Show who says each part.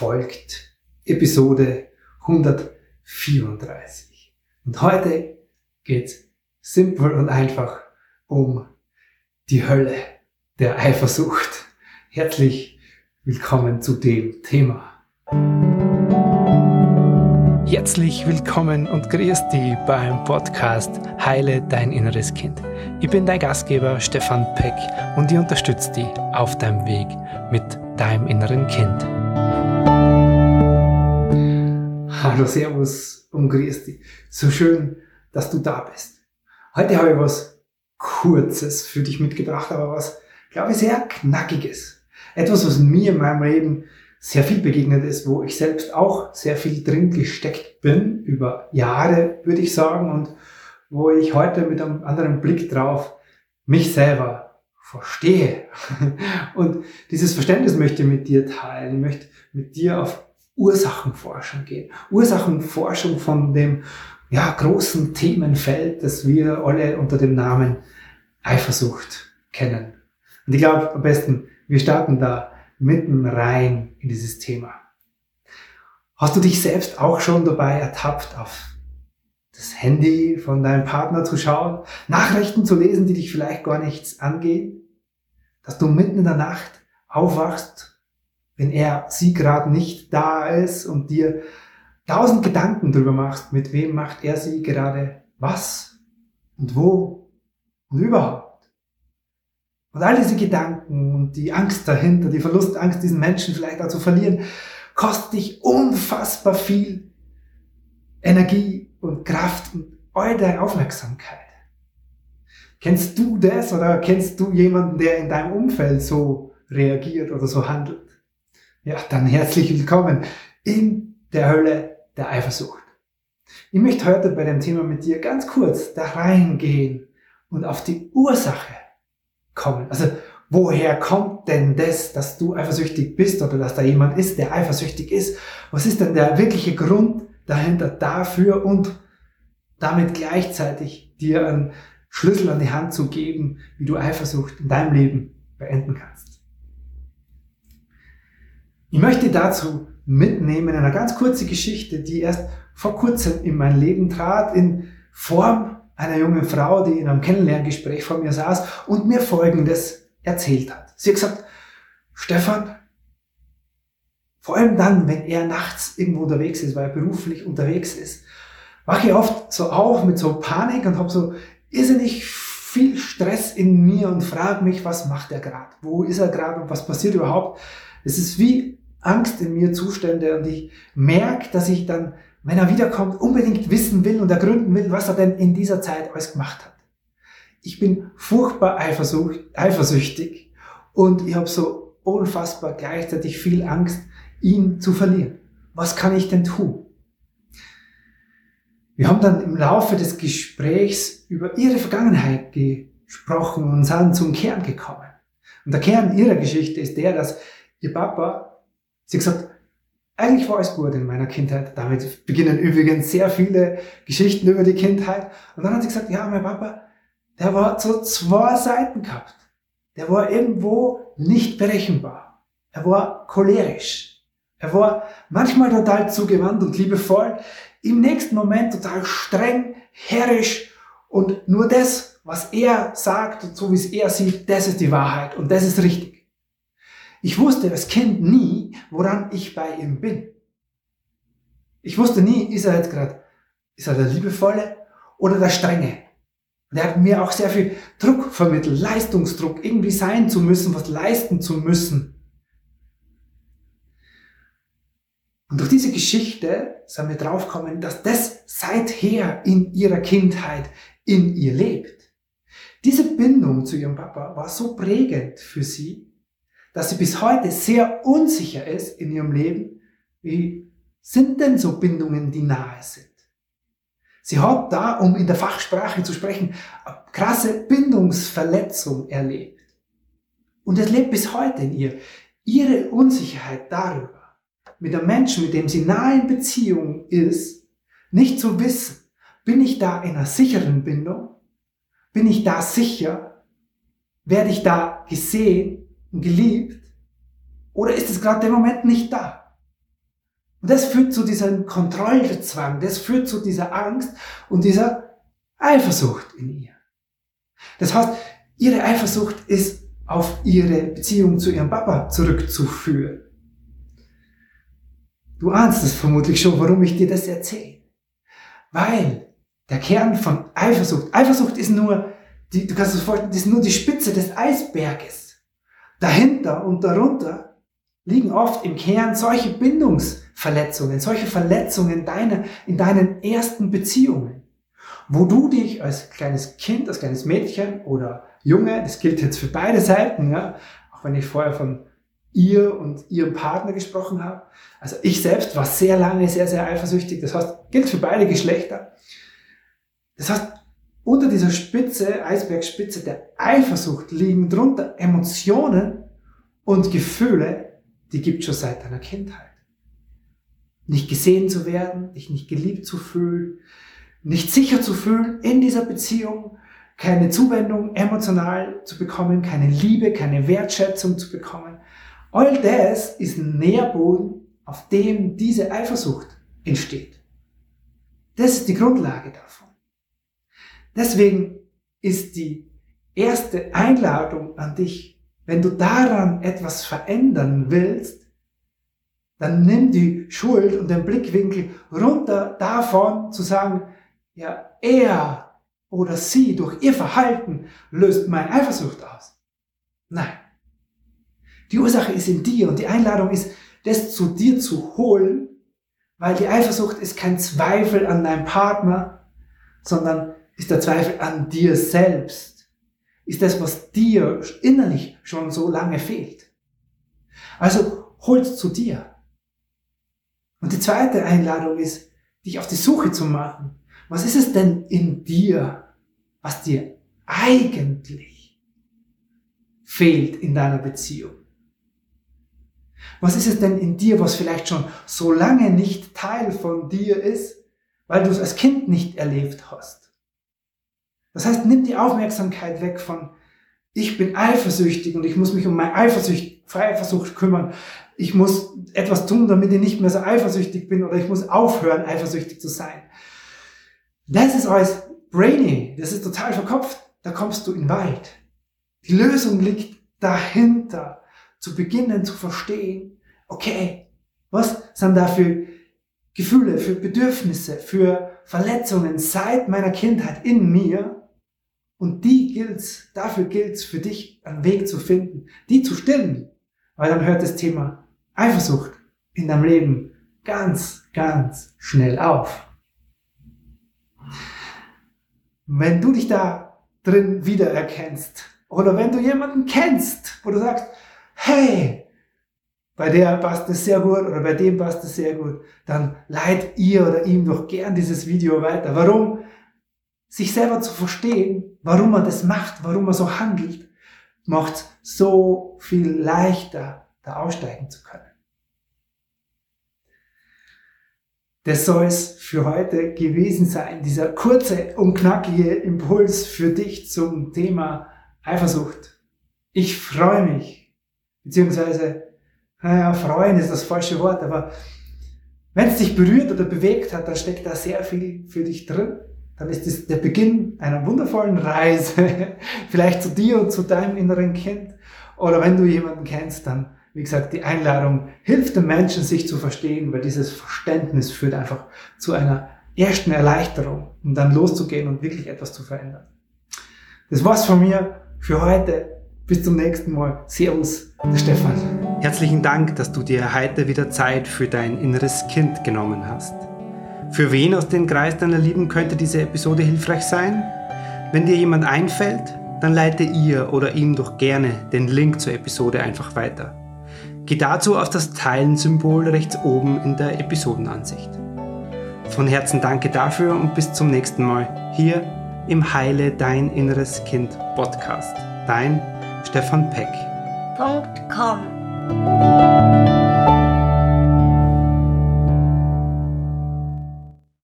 Speaker 1: folgt Episode 134. Und heute geht's simpel und einfach um die Hölle der Eifersucht. Herzlich willkommen zu dem Thema. Herzlich willkommen und grüß dich beim Podcast Heile dein inneres Kind. Ich bin dein Gastgeber Stefan Peck und ich unterstütze dich auf deinem Weg mit deinem inneren Kind. Hallo, Servus und grüß dich. So schön, dass du da bist. Heute habe ich was Kurzes für dich mitgebracht, aber was, glaube ich, sehr Knackiges. Etwas, was mir in meinem Leben sehr viel begegnet ist, wo ich selbst auch sehr viel drin gesteckt bin, über Jahre, würde ich sagen, und wo ich heute mit einem anderen Blick drauf mich selber verstehe. Und dieses Verständnis möchte ich mit dir teilen. Ich möchte mit dir auf Ursachenforschung gehen. Ursachenforschung von dem ja, großen Themenfeld, das wir alle unter dem Namen Eifersucht kennen. Und ich glaube, am besten, wir starten da mitten rein in dieses Thema. Hast du dich selbst auch schon dabei ertappt, auf das Handy von deinem Partner zu schauen, Nachrichten zu lesen, die dich vielleicht gar nichts angehen, dass du mitten in der Nacht aufwachst, wenn er sie gerade nicht da ist und dir tausend Gedanken darüber machst, mit wem macht er sie gerade was und wo und überhaupt. Und all diese Gedanken und die Angst dahinter, die Verlustangst, diesen Menschen vielleicht auch zu verlieren, kostet dich unfassbar viel Energie und Kraft und eure Aufmerksamkeit. Kennst du das oder kennst du jemanden, der in deinem Umfeld so reagiert oder so handelt? Ja, dann herzlich willkommen in der Hölle der Eifersucht. Ich möchte heute bei dem Thema mit dir ganz kurz da reingehen und auf die Ursache kommen. Also woher kommt denn das, dass du eifersüchtig bist oder dass da jemand ist, der eifersüchtig ist? Was ist denn der wirkliche Grund dahinter dafür und damit gleichzeitig dir einen Schlüssel an die Hand zu geben, wie du Eifersucht in deinem Leben beenden kannst? Ich möchte dazu mitnehmen in eine ganz kurze Geschichte, die erst vor kurzem in mein Leben trat, in Form einer jungen Frau, die in einem Kennenlerngespräch vor mir saß und mir Folgendes erzählt hat. Sie hat gesagt, Stefan, vor allem dann, wenn er nachts irgendwo unterwegs ist, weil er beruflich unterwegs ist, wache ich oft so auf mit so Panik und habe so irrsinnig viel Stress in mir und frage mich, was macht er gerade? Wo ist er gerade und was passiert überhaupt? Es ist wie Angst in mir Zustände und ich merke, dass ich dann wenn er wiederkommt, unbedingt wissen will und ergründen will, was er denn in dieser Zeit alles gemacht hat. Ich bin furchtbar eifersüchtig und ich habe so unfassbar gleichzeitig viel Angst, ihn zu verlieren. Was kann ich denn tun? Wir haben dann im Laufe des Gesprächs über ihre Vergangenheit gesprochen und sind zum Kern gekommen. Und der Kern ihrer Geschichte ist der, dass ihr Papa, sie gesagt, eigentlich war es gut in meiner Kindheit. Damit beginnen übrigens sehr viele Geschichten über die Kindheit. Und dann hat sie gesagt, ja, mein Papa, der war so zwei Seiten gehabt. Der war irgendwo nicht berechenbar. Er war cholerisch. Er war manchmal total zugewandt und liebevoll. Im nächsten Moment total streng, herrisch. Und nur das, was er sagt und so wie es er sieht, das ist die Wahrheit und das ist richtig. Ich wusste als Kind nie, woran ich bei ihm bin. Ich wusste nie, ist er jetzt gerade, ist er der Liebevolle oder der Strenge? Und er hat mir auch sehr viel Druck vermittelt, Leistungsdruck, irgendwie sein zu müssen, was leisten zu müssen. Und durch diese Geschichte sind wir draufgekommen, dass das seither in ihrer Kindheit in ihr lebt. Diese Bindung zu ihrem Papa war so prägend für sie, dass sie bis heute sehr unsicher ist in ihrem Leben, wie sind denn so Bindungen, die nahe sind? Sie hat da, um in der Fachsprache zu sprechen, eine krasse Bindungsverletzung erlebt. Und es lebt bis heute in ihr. Ihre Unsicherheit darüber, mit einem Menschen, mit dem sie nahe in Beziehung ist, nicht zu wissen, bin ich da in einer sicheren Bindung? Bin ich da sicher? Werde ich da gesehen? Geliebt? Oder ist es gerade der Moment nicht da? Und das führt zu diesem Kontrollzwang, das führt zu dieser Angst und dieser Eifersucht in ihr. Das heißt, ihre Eifersucht ist auf ihre Beziehung zu ihrem Papa zurückzuführen. Du ahnst es vermutlich schon, warum ich dir das erzähle. Weil der Kern von Eifersucht, Eifersucht ist nur, die, du kannst es vorstellen, ist nur die Spitze des Eisberges. Dahinter und darunter liegen oft im Kern solche Bindungsverletzungen, solche Verletzungen deiner, in deinen ersten Beziehungen, wo du dich als kleines Kind, als kleines Mädchen oder Junge, das gilt jetzt für beide Seiten, ja, auch wenn ich vorher von ihr und ihrem Partner gesprochen habe. Also ich selbst war sehr lange sehr, sehr eifersüchtig. Das heißt, gilt für beide Geschlechter. Das heißt, unter dieser Spitze, Eisbergspitze der Eifersucht liegen drunter Emotionen und Gefühle, die gibt schon seit deiner Kindheit. Nicht gesehen zu werden, dich nicht geliebt zu fühlen, nicht sicher zu fühlen in dieser Beziehung, keine Zuwendung emotional zu bekommen, keine Liebe, keine Wertschätzung zu bekommen. All das ist ein Nährboden, auf dem diese Eifersucht entsteht. Das ist die Grundlage davon. Deswegen ist die erste Einladung an dich, wenn du daran etwas verändern willst, dann nimm die Schuld und den Blickwinkel runter davon zu sagen, ja, er oder sie durch ihr Verhalten löst meine Eifersucht aus. Nein. Die Ursache ist in dir und die Einladung ist, das zu dir zu holen, weil die Eifersucht ist kein Zweifel an deinem Partner, sondern ist der Zweifel an dir selbst. Ist das, was dir innerlich schon so lange fehlt. Also hol's zu dir. Und die zweite Einladung ist, dich auf die Suche zu machen. Was ist es denn in dir, was dir eigentlich fehlt in deiner Beziehung? Was ist es denn in dir, was vielleicht schon so lange nicht Teil von dir ist, weil du es als Kind nicht erlebt hast? Das heißt, nimm die Aufmerksamkeit weg von, ich bin eifersüchtig und ich muss mich um meine Eifersucht, Eifersucht kümmern. Ich muss etwas tun, damit ich nicht mehr so eifersüchtig bin oder ich muss aufhören, eifersüchtig zu sein. Das ist alles brainy, das ist total verkopft. Da kommst du in Wald. Die Lösung liegt dahinter zu beginnen zu verstehen, okay, was sind da für Gefühle, für Bedürfnisse, für Verletzungen seit meiner Kindheit in mir und die gilt's, dafür gilt's für dich einen Weg zu finden, die zu stillen, weil dann hört das Thema Eifersucht in deinem Leben ganz, ganz schnell auf. Wenn du dich da drin wiedererkennst oder wenn du jemanden kennst, wo du sagst, hey, bei der passt es sehr gut oder bei dem passt es sehr gut, dann leitet ihr oder ihm doch gern dieses Video weiter. Warum? Sich selber zu verstehen, warum man das macht, warum man so handelt, macht so viel leichter, da aussteigen zu können. Das soll es für heute gewesen sein, dieser kurze und knackige Impuls für dich zum Thema Eifersucht. Ich freue mich, Beziehungsweise, naja, freuen ist das falsche Wort, aber wenn es dich berührt oder bewegt hat, dann steckt da sehr viel für dich drin. Dann ist es der Beginn einer wundervollen Reise, vielleicht zu dir und zu deinem inneren Kind. Oder wenn du jemanden kennst, dann, wie gesagt, die Einladung hilft dem Menschen, sich zu verstehen, weil dieses Verständnis führt einfach zu einer ersten Erleichterung, um dann loszugehen und wirklich etwas zu verändern. Das war's von mir für heute. Bis zum nächsten Mal. Servus, Stefan.
Speaker 2: Herzlichen Dank, dass du dir heute wieder Zeit für dein inneres Kind genommen hast. Für wen aus dem Kreis deiner Lieben könnte diese Episode hilfreich sein? Wenn dir jemand einfällt, dann leite ihr oder ihm doch gerne den Link zur Episode einfach weiter. Geh dazu auf das Teilen-Symbol rechts oben in der Episodenansicht. Von Herzen danke dafür und bis zum nächsten Mal hier im Heile Dein Inneres Kind Podcast. Dein Stefan Peck.
Speaker 3: .com